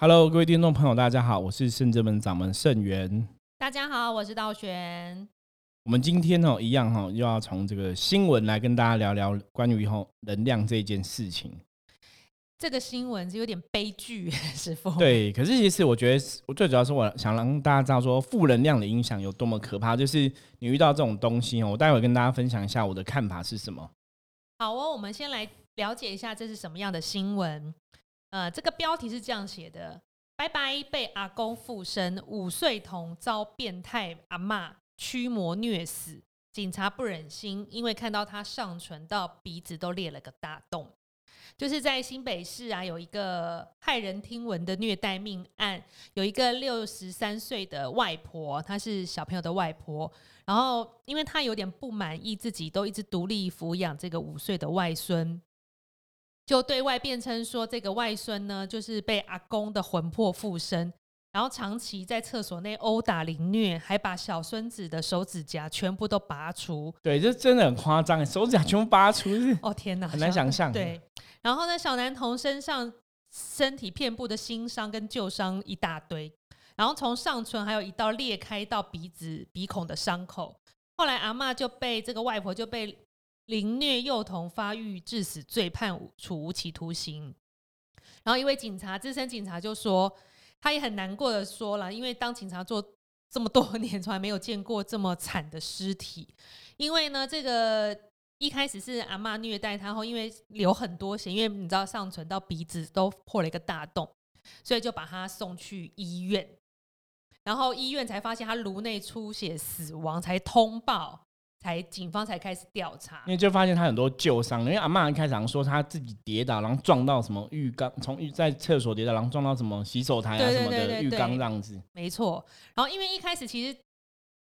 Hello，各位听众朋友，大家好，我是圣真门掌门圣元。大家好，我是道玄。我们今天哦，一样哈，又要从这个新闻来跟大家聊聊关于吼能量这件事情。这个新闻是有点悲剧，师傅。对，可是其实我觉得，我最主要是我想让大家知道说，负能量的影响有多么可怕。就是你遇到这种东西哦，我待会跟大家分享一下我的看法是什么。好哦，我们先来了解一下这是什么样的新闻。呃，这个标题是这样写的：拜拜被阿公附身，五岁童遭变态阿妈驱魔虐死，警察不忍心，因为看到他上唇到鼻子都裂了个大洞。就是在新北市啊，有一个骇人听闻的虐待命案，有一个六十三岁的外婆，她是小朋友的外婆，然后因为她有点不满意自己都一直独立抚养这个五岁的外孙。就对外辩称说，这个外孙呢，就是被阿公的魂魄附身，然后长期在厕所内殴打凌虐，还把小孙子的手指甲全部都拔除。对，这真的很夸张，手指甲全部拔除，哦天哪，很难想象。对，然后呢，小男童身上身体遍布的新伤跟旧伤一大堆，然后从上唇还有一道裂开到鼻子鼻孔的伤口。后来阿妈就被这个外婆就被。凌虐幼童发育致死罪判处无期徒刑，然后一位警察资深警察就说，他也很难过的说了，因为当警察做这么多 年，从来没有见过这么惨的尸体。因为呢，这个一开始是阿妈虐待他后，因为流很多血，因为你知道上唇到鼻子都破了一个大洞，所以就把他送去医院，然后医院才发现他颅内出血死亡，才通报。才警方才开始调查，因为就发现他很多旧伤。因为阿妈开场说他自己跌倒，然后撞到什么浴缸，从浴在厕所跌倒，然后撞到什么洗手台啊什么的浴缸这样子。没错。然后因为一开始其实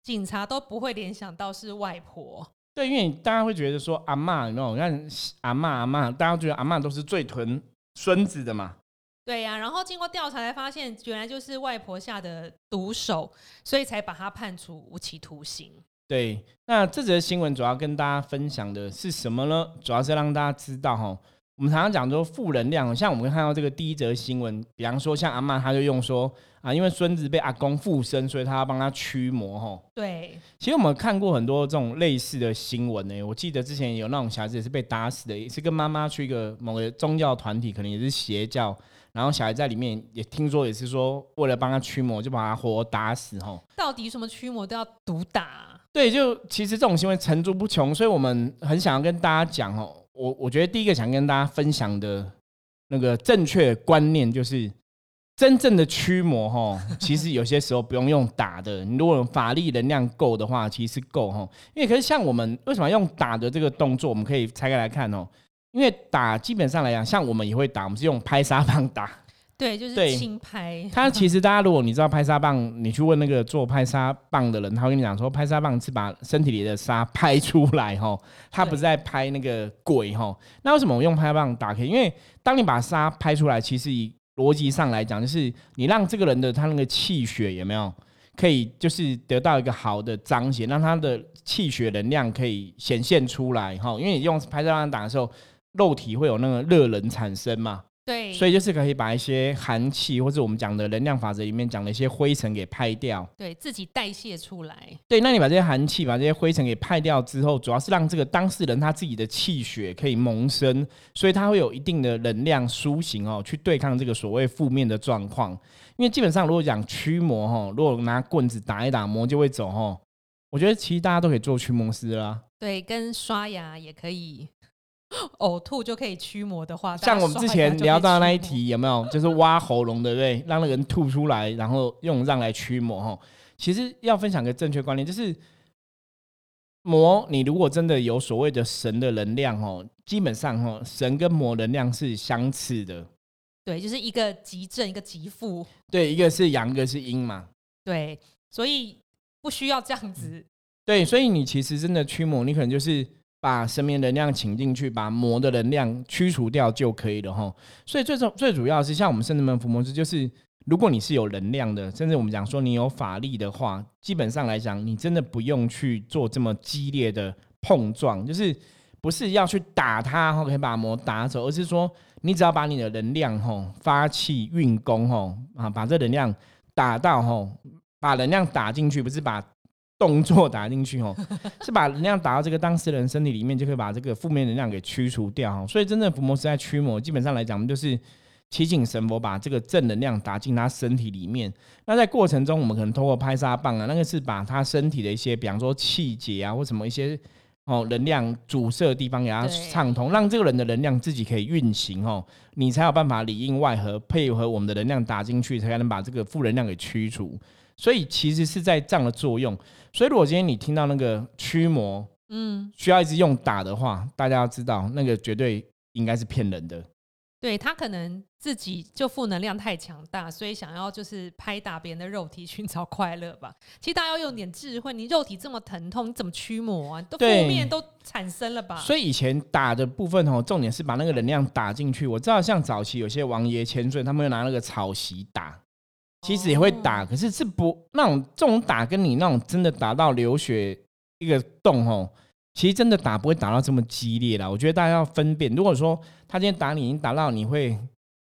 警察都不会联想到是外婆。对，因为大家会觉得说阿妈，你知道，看阿妈阿妈，大家觉得阿妈都是最疼孙子的嘛。对呀。然后经过调查才发现，原来就是外婆下的毒手，所以才把他判处无期徒刑。对，那这则新闻主要跟大家分享的是什么呢？主要是让大家知道哈，我们常常讲说负能量，像我们看到这个第一则新闻，比方说像阿妈，她就用说啊，因为孙子被阿公附身，所以他要帮他驱魔哈。对，其实我们看过很多这种类似的新闻呢。我记得之前有那种小孩子也是被打死的，也是跟妈妈去一个某个宗教团体，可能也是邪教，然后小孩在里面也听说也是说为了帮他驱魔，就把他活打死哈。到底什么驱魔都要毒打？对，就其实这种行为层出不穷，所以我们很想要跟大家讲哦。我我觉得第一个想跟大家分享的那个正确观念，就是真正的驱魔哈，其实有些时候不用用打的。你如果法力能量够的话，其实够哈。因为可是像我们为什么用打的这个动作，我们可以拆开来看哦。因为打基本上来讲，像我们也会打，我们是用拍沙 棒打。对，就是轻拍。它其实 大家如果你知道拍沙棒，你去问那个做拍沙棒的人，他会跟你讲说，拍沙棒是把身体里的沙拍出来哈，他不是在拍那个鬼哈。那为什么我用拍棒打开？因为当你把沙拍出来，其实以逻辑上来讲，就是你让这个人的他那个气血有没有可以就是得到一个好的彰显，让他的气血能量可以显现出来哈。因为你用拍沙棒打的时候，肉体会有那个热能产生嘛。对，所以就是可以把一些寒气，或者我们讲的能量法则里面讲的一些灰尘给拍掉，对自己代谢出来。对，那你把这些寒气、把这些灰尘给拍掉之后，主要是让这个当事人他自己的气血可以萌生，所以他会有一定的能量苏醒哦，去对抗这个所谓负面的状况。因为基本上如果讲驱魔哈，如果拿棍子打一打魔就会走哈，我觉得其实大家都可以做驱魔师啦。对，跟刷牙也可以。呕吐就可以驱魔的话，像我们之前聊到那一题有没有？就是挖喉咙，对不对？让那个人吐出来，然后用让来驱魔哈。其实要分享个正确观念，就是魔，你如果真的有所谓的神的能量哦，基本上哈，神跟魔能量是相似的。对，就是一个极正，一个极负。对，一个是阳，一个是阴嘛。对，所以不需要这样子。对，所以你其实真的驱魔，你可能就是。把神明能量请进去，把魔的能量驱除掉就可以了哈。所以最重最主要是像我们圣人门伏魔师，就是如果你是有能量的，甚至我们讲说你有法力的话，基本上来讲，你真的不用去做这么激烈的碰撞，就是不是要去打他，然后可以把魔打走，而是说你只要把你的能量吼发气运功吼啊，把这能量打到吼，把能量打进去，不是把动作打进去哦，是把能量打到这个当事人身体里面，就可以把这个负面能量给驱除掉。所以真正伏魔是在驱魔，基本上来讲，我们就是祈请神佛把这个正能量打进他身体里面。那在过程中，我们可能通过拍沙棒啊，那个是把他身体的一些，比方说气节啊，或什么一些。哦，能量阻塞的地方给它畅通，让这个人的能量自己可以运行哦，你才有办法里应外合，配合我们的能量打进去，才能把这个负能量给驱除。所以其实是在这样的作用。所以如果今天你听到那个驱魔，嗯，需要一直用打的话，大家要知道，那个绝对应该是骗人的。对他可能自己就负能量太强大，所以想要就是拍打别人的肉体寻找快乐吧。其实大家要用点智慧，你肉体这么疼痛，你怎么驱魔啊？都负面都产生了吧？所以以前打的部分哦，重点是把那个能量打进去。我知道像早期有些王爷千岁，他们会拿那个草席打，其实也会打，可是是不那种这种打跟你那种真的打到流血一个洞哦。其实真的打不会打到这么激烈啦，我觉得大家要分辨。如果说他今天打你，已经打到你会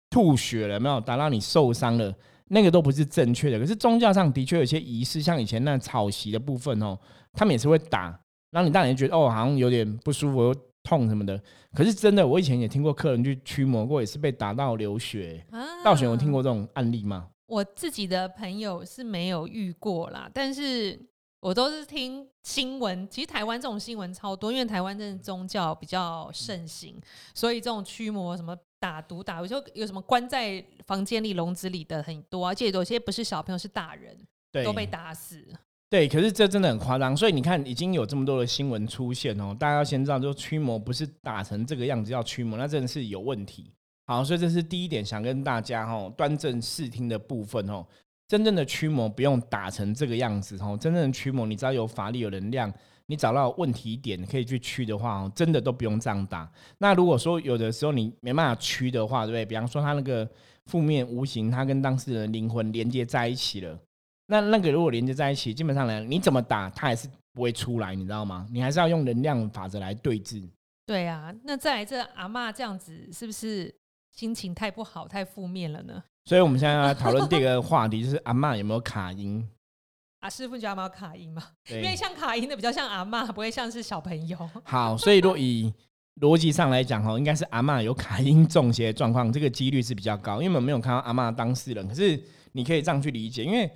吐血了，没有打到你受伤了，那个都不是正确的。可是宗教上的确有些仪式，像以前那草席的部分哦，他们也是会打，然后你当然觉得哦，好像有点不舒服、痛什么的。可是真的，我以前也听过客人去驱魔过，也是被打到流血。道玄有听过这种案例吗？我自己的朋友是没有遇过啦，但是。我都是听新闻，其实台湾这种新闻超多，因为台湾真的宗教比较盛行，所以这种驱魔、什么打毒打，有时候有什么关在房间里笼子里的很多，而且有些不是小朋友是大人，都被打死。对，可是这真的很夸张，所以你看已经有这么多的新闻出现哦，大家要先知道，就驱魔不是打成这个样子叫驱魔，那真的是有问题。好，所以这是第一点，想跟大家哈端正视听的部分哦。真正的驱魔不用打成这个样子哦，真正的驱魔，你只要有法力、有能量，你找到问题点可以去驱的话哦，真的都不用这样打。那如果说有的时候你没办法驱的话，对不对？比方说他那个负面无形，他跟当事人灵魂连接在一起了，那那个如果连接在一起，基本上来你怎么打，他还是不会出来，你知道吗？你还是要用能量法则来对峙。对啊，那再来这阿妈这样子，是不是心情太不好、太负面了呢？所以，我们现在要讨论第二个话题，就是阿妈有没有卡音？啊，师傅，你觉得阿妈卡音吗？因为像卡音的比较像阿妈，不会像是小朋友。好，所以若以逻辑上来讲，哈，应该是阿妈有卡音中邪状况，这个几率是比较高。因为我们没有看到阿妈当事人，可是你可以这样去理解，因为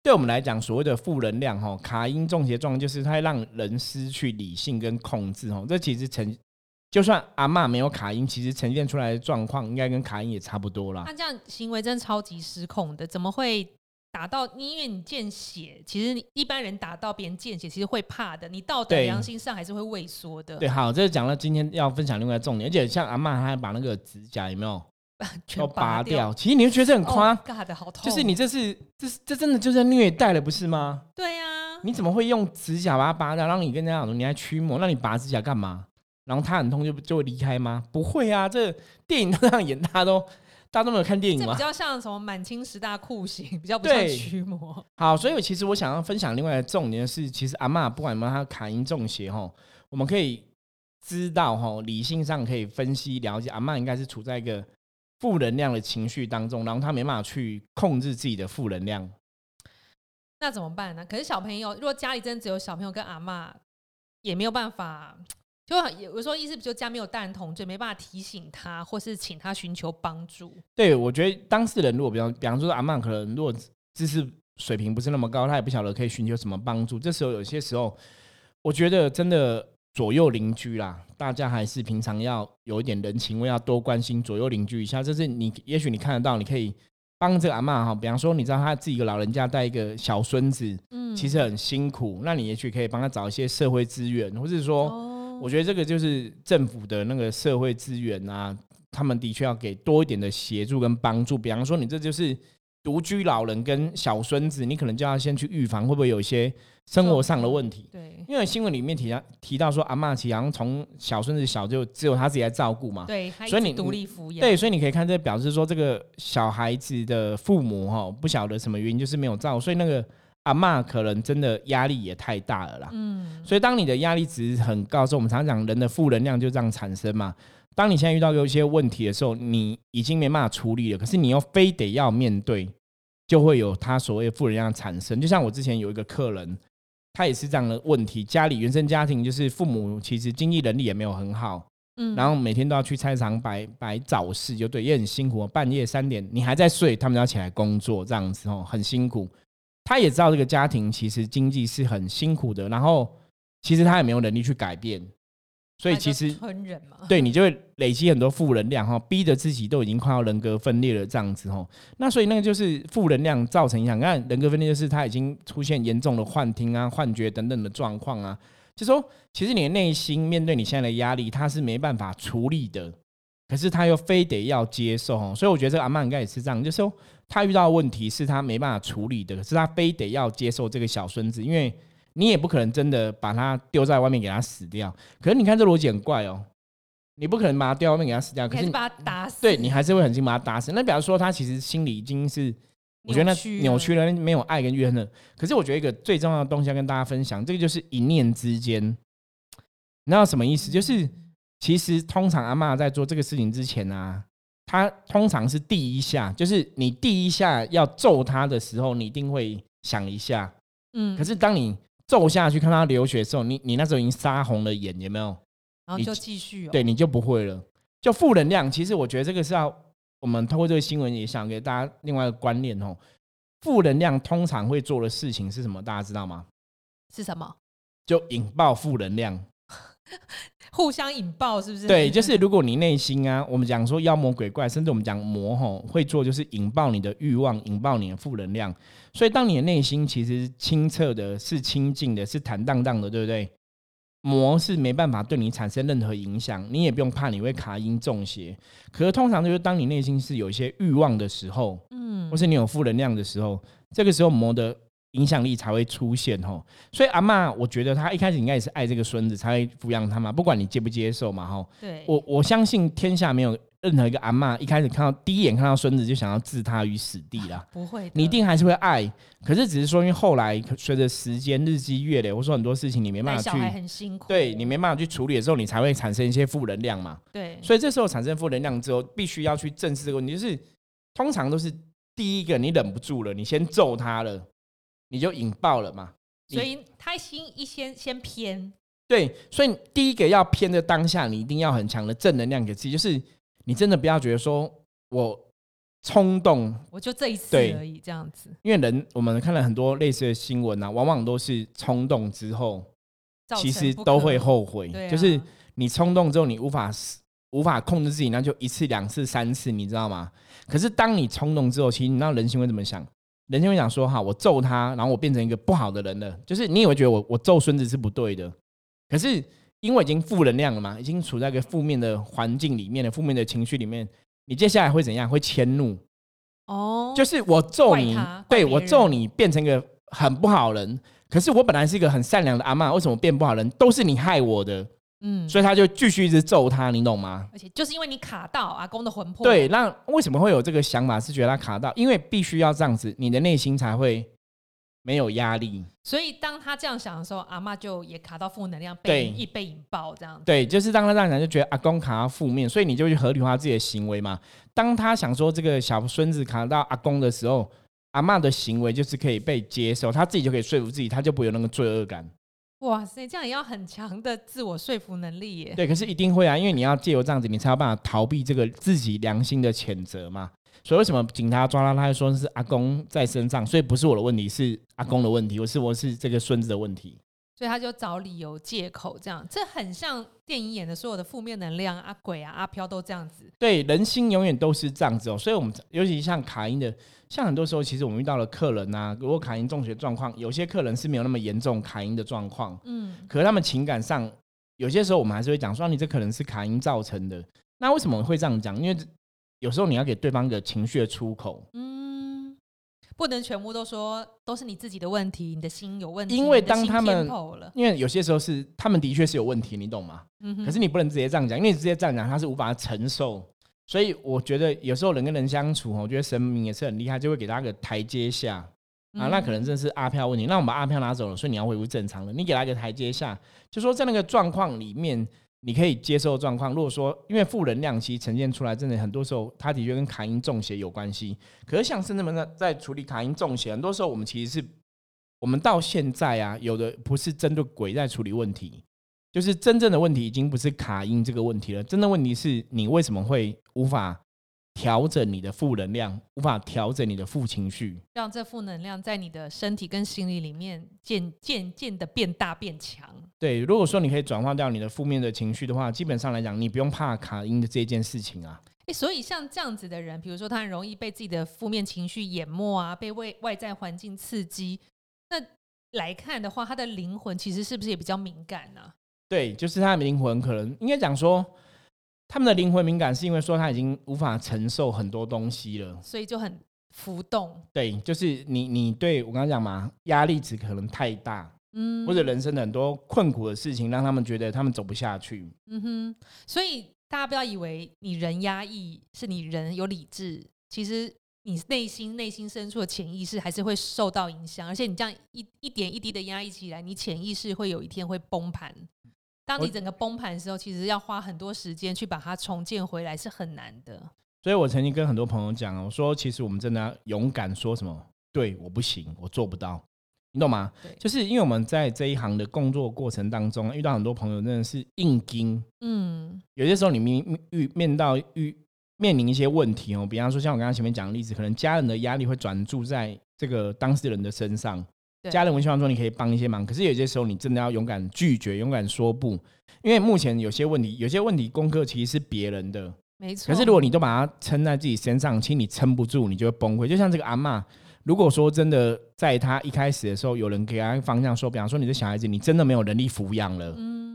对我们来讲，所谓的负能量，哈，卡音中邪状况就是它让人失去理性跟控制，哈，这其实成。就算阿妈没有卡音，其实呈现出来的状况应该跟卡音也差不多啦。他这样行为真的超级失控的，怎么会打到？因为你见血，其实一般人打到别人见血，其实会怕的。你道德良心上还是会畏缩的。对，好，这是讲了今天要分享另外重点，而且像阿妈，她还把那个指甲有没有 都拔掉？其实你会觉得很夸张的，好痛。就是你这是这是这真的就是虐待了，不是吗？对呀。你怎么会用指甲把它拔掉？让你跟人家讲说你还驱魔？那你拔指甲干嘛？然后他很痛就就会离开吗？不会啊，这电影都这样演，大家都大家都没有看电影吗？比较像什么满清十大酷刑，比较不像驱魔。好，所以其实我想要分享另外的重点是，其实阿妈不管有没有他卡音中邪哈，我们可以知道哈，理性上可以分析了解，阿妈应该是处在一个负能量的情绪当中，然后他没办法去控制自己的负能量。那怎么办呢？可是小朋友，如果家里真的只有小朋友跟阿妈，也没有办法。就有时候意思，就家没有大人同罪，没办法提醒他，或是请他寻求帮助。对，我觉得当事人如果比方，比方说阿曼可能如果知识水平不是那么高，他也不晓得可以寻求什么帮助。这时候有些时候，我觉得真的左右邻居啦，大家还是平常要有一点人情味，要多关心左右邻居一下。就是你也许你看得到，你可以帮这个阿妈哈。比方说，你知道他自己一个老人家带一个小孙子，嗯，其实很辛苦，那你也许可以帮他找一些社会资源，或是说。我觉得这个就是政府的那个社会资源啊，他们的确要给多一点的协助跟帮助。比方说，你这就是独居老人跟小孙子，你可能就要先去预防会不会有一些生活上的问题。对，因为新闻里面提到提到说，阿妈其实从小孙子小就只有他自己在照顾嘛。对，所以你独立抚养。对，所以你可以看这表示说，这个小孩子的父母哈，不晓得什么原因就是没有照，所以那个。阿妈可能真的压力也太大了啦，嗯，所以当你的压力值很高时候，我们常常讲人的负能量就这样产生嘛。当你现在遇到有一些问题的时候，你已经没办法处理了，可是你又非得要面对，就会有他所谓负能量产生。就像我之前有一个客人，他也是这样的问题，家里原生家庭就是父母其实经济能力也没有很好，嗯然后每天都要去菜市场摆摆早市，就对，也很辛苦。半夜三点你还在睡，他们要起来工作，这样子哦，很辛苦。他也知道这个家庭其实经济是很辛苦的，然后其实他也没有能力去改变，所以其实对你就会累积很多负能量哈，逼得自己都已经快要人格分裂了这样子哦。那所以那个就是负能量造成影响。你看人格分裂就是他已经出现严重的幻听啊、幻觉等等的状况啊。就说其实你的内心面对你现在的压力，他是没办法处理的，可是他又非得要接受哦。所以我觉得这个阿曼应该也是这样，就是说他遇到的问题是他没办法处理的，可是他非得要接受这个小孙子，因为你也不可能真的把他丢在外面给他死掉。可是你看这逻辑很怪哦，你不可能把他丢在外面给他死掉，可是你把他打死，对你还是会狠心把他打死。那比方说他其实心里已经是，我觉得那扭曲了，没有爱跟怨恨了。可是我觉得一个最重要的东西要跟大家分享，这个就是一念之间，你知道什么意思？就是其实通常阿嬷在做这个事情之前啊，她通常是第一下，就是你第一下要揍他的时候，你一定会想一下。嗯，可是当你揍下去看他流血的时候，你你那时候已经杀红了眼，有没有？然后就继续哦，对，你就不会了。就负能量，其实我觉得这个是要我们通过这个新闻也想给大家另外一个观念哦。负能量通常会做的事情是什么？大家知道吗？是什么？就引爆负能量。互相引爆是不是？对，就是如果你内心啊，我们讲说妖魔鬼怪，甚至我们讲魔吼，会做就是引爆你的欲望，引爆你的负能量。所以当你的内心其实清澈的、是清净的、是坦荡荡的，对不对？魔是没办法对你产生任何影响，你也不用怕你会卡音中邪。可是通常就是当你内心是有一些欲望的时候，嗯或是你有负能量的时候，这个时候魔的影响力才会出现吼。所以阿嬷，我觉得她一开始应该也是爱这个孙子，才会抚养他嘛，不管你接不接受嘛吼。对，我我相信天下没有任何一个阿嬷一开始看到第一眼看到孙子就想要置他于死地啦。不会，你一定还是会爱，可是只是说，因为后来随着时间日积月累，或者说很多事情你没办法去，很辛苦，对你没办法去处理的时候，你才会产生一些负能量嘛。对，所以这时候产生负能量之后，必须要去正视这个问题，就是通常都是第一个你忍不住了，你先揍他了，你就引爆了嘛。所以他心一先先偏，对，所以第一个要偏的当下，你一定要很强的正能量给自己，就是你真的不要觉得说我冲动，我就这一次对而已，这样子因为人我们看了很多类似的新闻啊，往往都是冲动之后，其实都会后悔，啊就是你冲动之后，你无法无法控制自己，那就一次、两次、三次，你知道吗？可是当你冲动之后，其实你知道人心会怎么想？人家会想说：哈，我揍他，然后我变成一个不好的人了。就是你也会觉得我我揍孙子是不对的，可是因为已经负能量了嘛，已经处在一个负面的环境里面了负面的情绪里面，你接下来会怎样？会迁怒，哦，就是我揍你，对我揍你变成一个很不好人。可是我本来是一个很善良的阿嬷，为什么变不好人？都是你害我的。嗯，所以他就继续一直揍他，你懂吗？而且就是因为你卡到阿公的魂魄，对，，那为什么会有这个想法？是觉得他卡到，因为必须要这样子，你的内心才会没有压力。所以当他这样想的时候，阿妈就也卡到负能量，被一被引爆这样子，对，就是当他这样想，就觉得阿公卡到负面，所以你就去合理化自己的行为嘛。当他想说这个小孙子卡到阿公的时候，阿嬷的行为就是可以被接受，他自己就可以说服自己，他就不会有那个罪恶感。哇塞，这样也要很强的自我说服能力耶，对，可是一定会啊，因为你要借由这样子，你才有办法逃避这个自己良心的谴责嘛。所以为什么警察抓他，他就说是阿公在身上，所以不是我的问题，是阿公的问题，我是我是这个孙子的问题。所以他就找理由借口这样，这很像电影演的所有的负面能量，阿鬼啊、阿飘都这样子，对，人心永远都是这样子哦。所以我们尤其像卡因的，像很多时候，其实我们遇到了客人啊，如果卡因中学状况，有些客人是没有那么严重卡因的状况，嗯，可是他们情感上，有些时候我们还是会讲说，啊你这可能是卡因造成的。那为什么会这样讲？因为有时候你要给对方一个情绪的出口。嗯，不能全部都说都是你自己的问题，你的心有问题，因为当他们因为有些时候是他们的确是有问题，你懂吗？嗯哼，可是你不能直接这样讲，因为你直接这样讲，他是无法承受。所以我觉得有时候人跟人相处，我觉得神明也是很厉害，就会给他个台阶下啊。那可能真的是阿飘问题，那我们把阿飘拿走了，所以你要恢复正常了。你给他一个台阶下，就说在那个状况里面，你可以接受状况。如果说因为负能量其实呈现出来，真的很多时候它的确跟卡因中邪有关系。可是像深圳们在在处理卡因中邪，很多时候我们其实是我们到现在啊，有的不是针对鬼在处理问题，就是真正的问题已经不是卡因这个问题了，真的问题是你为什么会无法。调整你的负能量，无法调整你的负情绪，让这负能量在你的身体跟心理里面渐渐渐的变大变强。对，如果说你可以转化掉你的负面的情绪的话，基本上来讲，你不用怕卡因的这件事情啊。诶，所以像这样子的人，比如说他很容易被自己的负面情绪淹没啊，被外外在环境刺激，那来看的话，他的灵魂其实是不是也比较敏感呢？对，就是他的灵魂可能应该讲说。他们的灵魂敏感是因为说他已经无法承受很多东西了，所以就很浮动。对，就是你你对我刚刚讲嘛，压力值可能太大，嗯，或者人生的很多困苦的事情让他们觉得他们走不下去。嗯哼，所以大家不要以为你人压抑是你人有理智，其实你内心内心深处的潜意识还是会受到影响，而且你这样一一点一滴的压抑起来，你潜意识会有一天会崩盘。当你整个崩盘的时候，其实要花很多时间去把它重建回来，是很难的。所以我曾经跟很多朋友讲我说其实我们真的要勇敢说什么，对，我不行，我做不到，你懂吗？就是因为我们在这一行的工作过程当中，遇到很多朋友真的是硬盯，嗯，有些时候你面遇面到遇面临一些问题哦，比方说像我刚刚前面讲的例子，可能家人的压力会转注在这个当事人的身上。家人，我希望说你可以帮一些忙，可是有些时候你真的要勇敢拒绝，勇敢说不，因为目前有些问题，有些问题功课其实是别人的，没错。可是如果你都把它撑在自己身上，其实你撑不住，你就会崩溃。就像这个阿妈，如果说真的在她一开始的时候，有人给她方向说，比方说你的小孩子，你真的没有能力抚养了，嗯。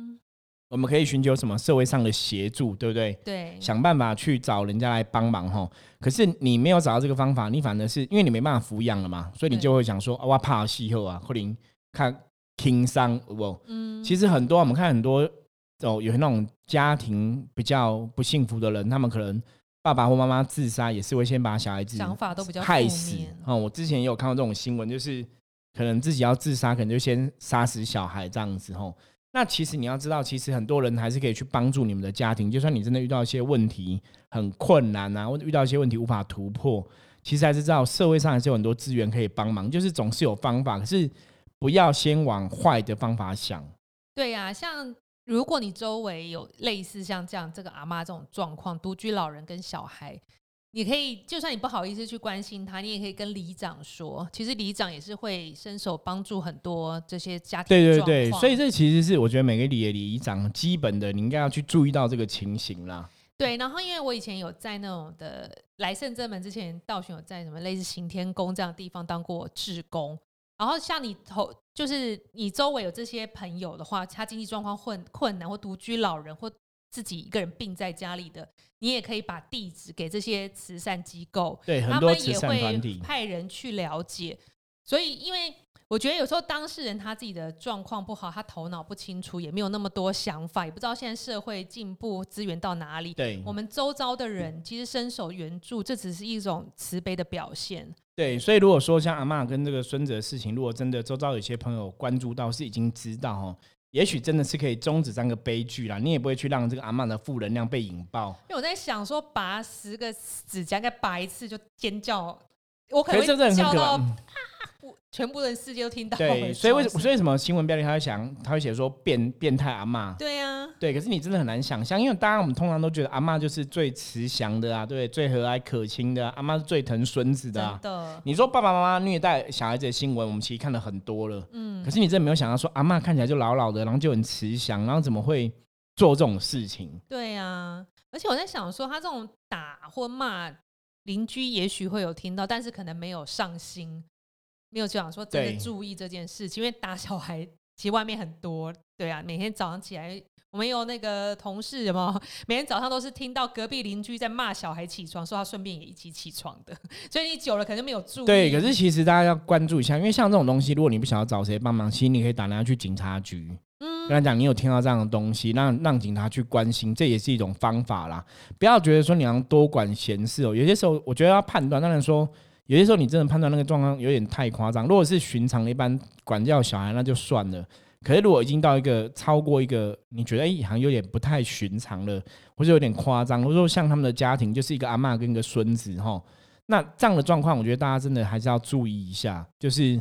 我们可以寻求什么社会上的协助，对不对？对，想办法去找人家来帮忙哈。可是你没有找到这个方法，你反而是因为你没办法抚养了嘛，所以你就会想说啊，我怕气候啊，或者看轻伤不？嗯，其实很多我们看很多哦，有那种家庭比较不幸福的人，他们可能爸爸或妈妈自杀，也是会先把小孩子想法都比较害死哦。我之前也有看到这种新闻，就是可能自己要自杀，可能就先杀死小孩这样子吼。那其实你要知道，其实很多人还是可以去帮助你们的家庭。就算你真的遇到一些问题很困难啊，或者遇到一些问题无法突破，其实还是知道社会上还是有很多资源可以帮忙。就是总是有方法，可是不要先往坏的方法想。对呀，像如果你周围有类似像这样这个阿妈这种状况，独居老人跟小孩。你可以，就算你不好意思去关心他，你也可以跟里长说。其实里长也是会伸手帮助很多这些家庭。对对对，所以这其实是我觉得每个里的里长基本的，你应该要去注意到这个情形啦。对，然后因为我以前有在那种的来圣正门之前，道玄有在什么类似行天宫这样的地方当过志工。然后像你头，就是你周围有这些朋友的话，他经济状况困困难或独居老人或。自己一个人病在家里的，你也可以把地址给这些慈善机构，对，很多慈善团体派人去了解。所以，因为我觉得有时候当事人他自己的状况不好，他头脑不清楚，也没有那么多想法，也不知道现在社会进步资源到哪里。对，我们周遭的人其实伸手援助，这只是一种慈悲的表现。对，所以如果说像阿妈跟这个孙子的事情，如果真的周遭有些朋友关注到，是已经知道哈。也许真的是可以终止这样个悲剧啦，你也不会去让这个阿曼的负能量被引爆。因为我在想说，拔十个指甲，再拔一次就尖叫，我可能会叫到。全部人世界都听到。对，所以为所以什么新闻标题他会想，他会写说变变态阿妈。对呀，对，可是你真的很难想象，因为当然我们通常都觉得阿妈就是最慈祥的啊，对，最和蔼可亲的，阿妈是最疼孙子的。的，你说爸爸妈妈虐待小孩子的新闻，我们其实看了很多了。嗯，可是你真的没有想到说阿妈看起来就老老的，然后就很慈祥，然后怎么会做这种事情？对呀，而且我在想说，他这种打或骂邻居，也许会有听到，但是可能没有上心。没有想说真的注意这件事情，因为打小孩其实外面很多，对啊，每天早上起来，我们有那个同事什么，每天早上都是听到隔壁邻居在骂小孩起床，说他顺便也一起起床的，所以你久了可能没有注意。对，可是其实大家要关注一下，因为像这种东西，如果你不想要找谁帮忙，其实你可以打电话去警察局，嗯，跟他讲你有听到这样的东西，让让警察去关心，这也是一种方法啦。不要觉得说你要多管闲事哦，有些时候我觉得要判断，当然说。有些时候你真的判断那个状况有点太夸张。如果是寻常一般管教小孩，那就算了。可是如果已经到一个超过一个，你觉得哎，好像有点不太寻常了，或者有点夸张，或者说像他们的家庭就是一个阿妈跟一个孙子哈，那这样的状况，我觉得大家真的还是要注意一下，就是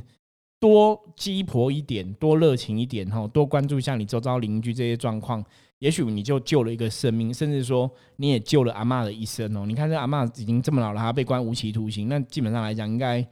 多鸡婆一点，多热情一点哈，多关注一下你周遭邻居这些状况，也许你就救了一个生命，甚至说你也救了阿妈的一生哦。你看这阿妈已经这么老了，还被关无期徒刑，那基本上来讲，应该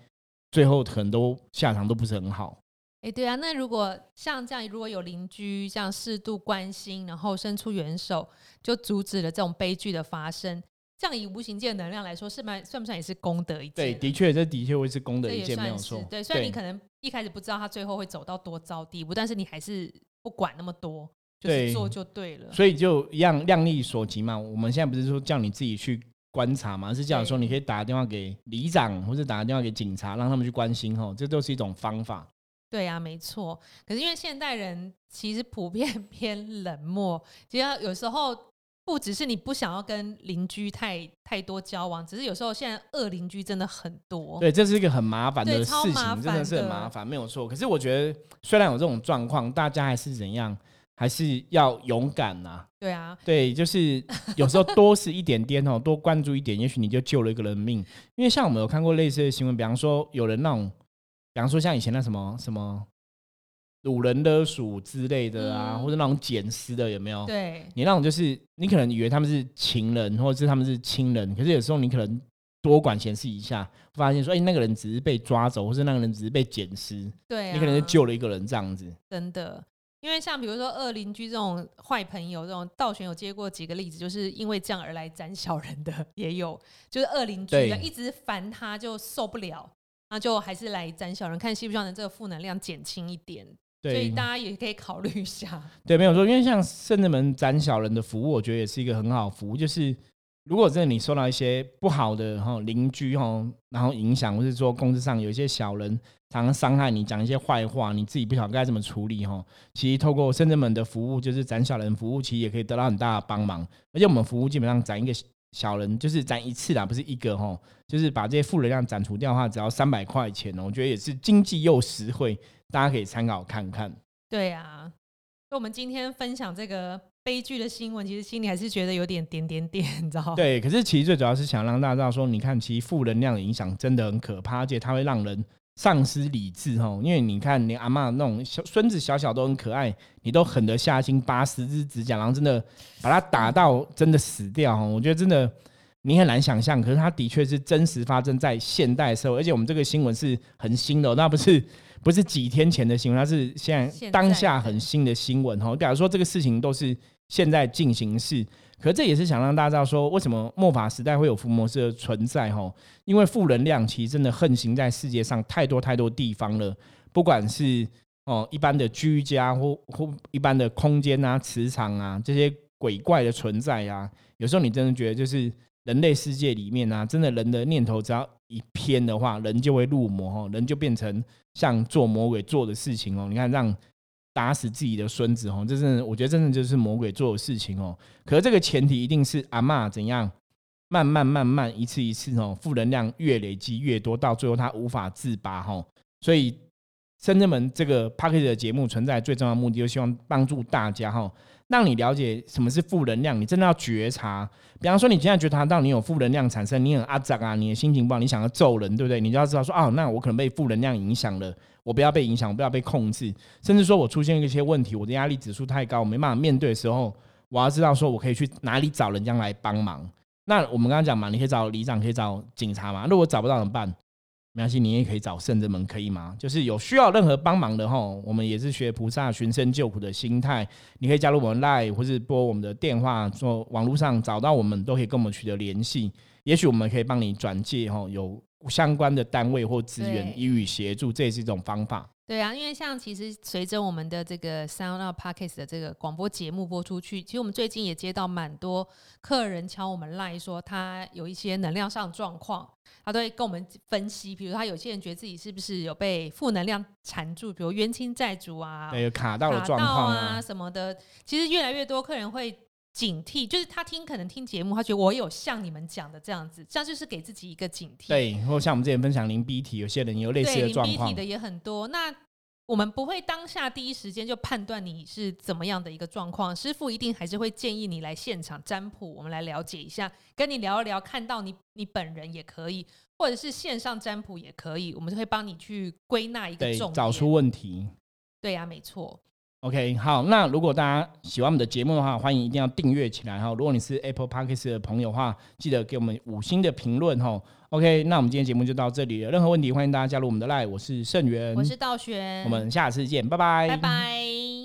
最后很多下场都不是很好。哎，对啊，那如果像这样，如果有邻居这样适度关心，然后伸出援手，就阻止了这种悲剧的发生，这样以无形界的能量来说，是蛮算不算也是功德一件？对，的确，这的确会是功德一件，没有错。对，虽然你可能一开始不知道他最后会走到多糟地步，但是你还是不管那么多，就是做就对了。所以就一样量力所及嘛。我们现在不是说叫你自己去观察嘛，是叫说你可以打个电话给里长，或者打个电话给警察，让他们去关心哦，这都是一种方法。对呀，没错。可是因为现代人其实普遍 偏冷漠，其实有时候不只是你不想要跟邻居太太多交往，只是有时候现在恶邻居真的很多。对，这是一个很麻烦的事情，真的是很麻烦，没有错。可是我觉得，虽然有这种状况，大家还是怎样，还是要勇敢呐。对啊，对，就是有时候多是一点点哦，多关注一点，也许你就救了一个人命。因为像我们有看过类似的新闻，比方说有人那种。比方说像以前那什么什么掳人勒鼠之类的啊，或者那种捡尸的有没有？对，你那种就是你可能以为他们是情人，或者是他们是亲人，可是有时候你可能多管闲事一下，发现说，哎，那个人只是被抓走，或是那个人只是被捡尸，对，你可能就救了一个人这样子。真的，因为像比如说恶邻居这种坏朋友，这种道玄有接过几个例子，就是因为这样而来斩小人的 也有，就是恶邻居一直烦他就受不了。那就还是来斩小人，看希不希望能这个负能量减轻一点。所以大家也可以考虑一下。对，没有错，因为像圣人门斩小人的服务，我觉得也是一个很好服务。就是如果真的你受到一些不好的哈邻居哈，然后影响，或是说公司上有一些小人常常伤害你，讲一些坏话，你自己不晓得该怎么处理哈。其实透过深圳门的服务，就是斩小人服务，其实也可以得到很大的帮忙。而且我们服务基本上斩一个。小人就是攒一次啦，不是一个哈，就是把这些负能量斩除掉的话，只要三百块钱哦，我觉得也是经济又实惠，大家可以参考看看。对啊，那我们今天分享这个悲剧的新闻，其实心里还是觉得有点点点点，你知道吗？对，可是其实最主要是想让大家知道说，你看，其实负能量的影响真的很可怕，而且它会让人。丧失理智哦，因为你看你阿妈那种小孙子小小都很可爱，你都狠得下心拔十只指甲，然后真的把他打到真的死掉哦。我觉得真的你很难想象，可是他的确是真实发生在现代社会，而且我们这个新闻是很新的，那不是不是几天前的新闻，它是现在当下很新的新闻哈。假如说这个事情都是现在进行式。可这也是想让大家知道说，为什么末法时代会有伏魔师的存在哈？因为负能量其实真的横行在世界上太多太多地方了，不管是哦一般的居家或或一般的空间啊、磁场啊这些鬼怪的存在啊，有时候你真的觉得就是人类世界里面啊，真的人的念头只要一偏的话，人就会入魔哈，人就变成像做魔鬼做的事情哦。你看让。打死自己的孙子哦，这真的，我觉得真的就是魔鬼做的事情哦。可是这个前提一定是阿妈怎样慢慢慢慢一次一次哦，负能量越累积越多，到最后他无法自拔哈。所以深圳门这个 p a c k a g e 的节目存在最重要的目的，就希望帮助大家哈。让你了解什么是负能量，你真的要觉察。比方说，你现在觉察到你有负能量产生，你很阿杂啊，你的心情不好，你想要揍人，对不对？你就要知道说，哦，那我可能被负能量影响了，我不要被影响，我不要被控制。甚至说我出现一些问题，我的压力指数太高，我没办法面对的时候，我要知道说我可以去哪里找人家来帮忙。那我们刚刚讲嘛，你可以找里长，可以找警察嘛。如果找不到怎么办？没关系，你也可以找圣人们，可以吗？就是有需要任何帮忙的吼，我们也是学菩萨寻声救苦的心态。你可以加入我们 Line，或是拨我们的电话，说网络上找到我们，都可以跟我们取得联系。也许我们可以帮你转介吼，有相关的单位或资源予以协助，这也是一种方法。对啊，因为像其实随着我们的这个 Sound Up Podcast 的这个广播节目播出去，其实我们最近也接到蛮多客人敲我们赖说他有一些能量上状况，他都会跟我们分析。比如他有些人觉得自己是不是有被负能量缠住，比如冤亲债主啊，对，卡到了状况啊什么的。其实越来越多客人会。警惕，就是他听可能听节目，他觉得我有像你们讲的这样子，这样就是给自己一个警惕。对，或像我们之前分享零 B 体，有些人有类似的状况。零 B 体的也很多。那我们不会当下第一时间就判断你是怎么样的一个状况，师傅一定还是会建议你来现场占卜，我们来了解一下，跟你聊一聊，看到你你本人也可以，或者是线上占卜也可以，我们就会帮你去归纳一个对，重点。找出问题。对呀、没错。OK，好，那如果大家喜欢我们的节目的话，欢迎一定要订阅起来哈。如果你是 Apple Podcast 的朋友的话，记得给我们五星的评论哈。OK，那我们今天节目就到这里了。任何问题欢迎大家加入我们的 Line，我是盛元，我是道玄，我们下次见，拜拜，拜拜。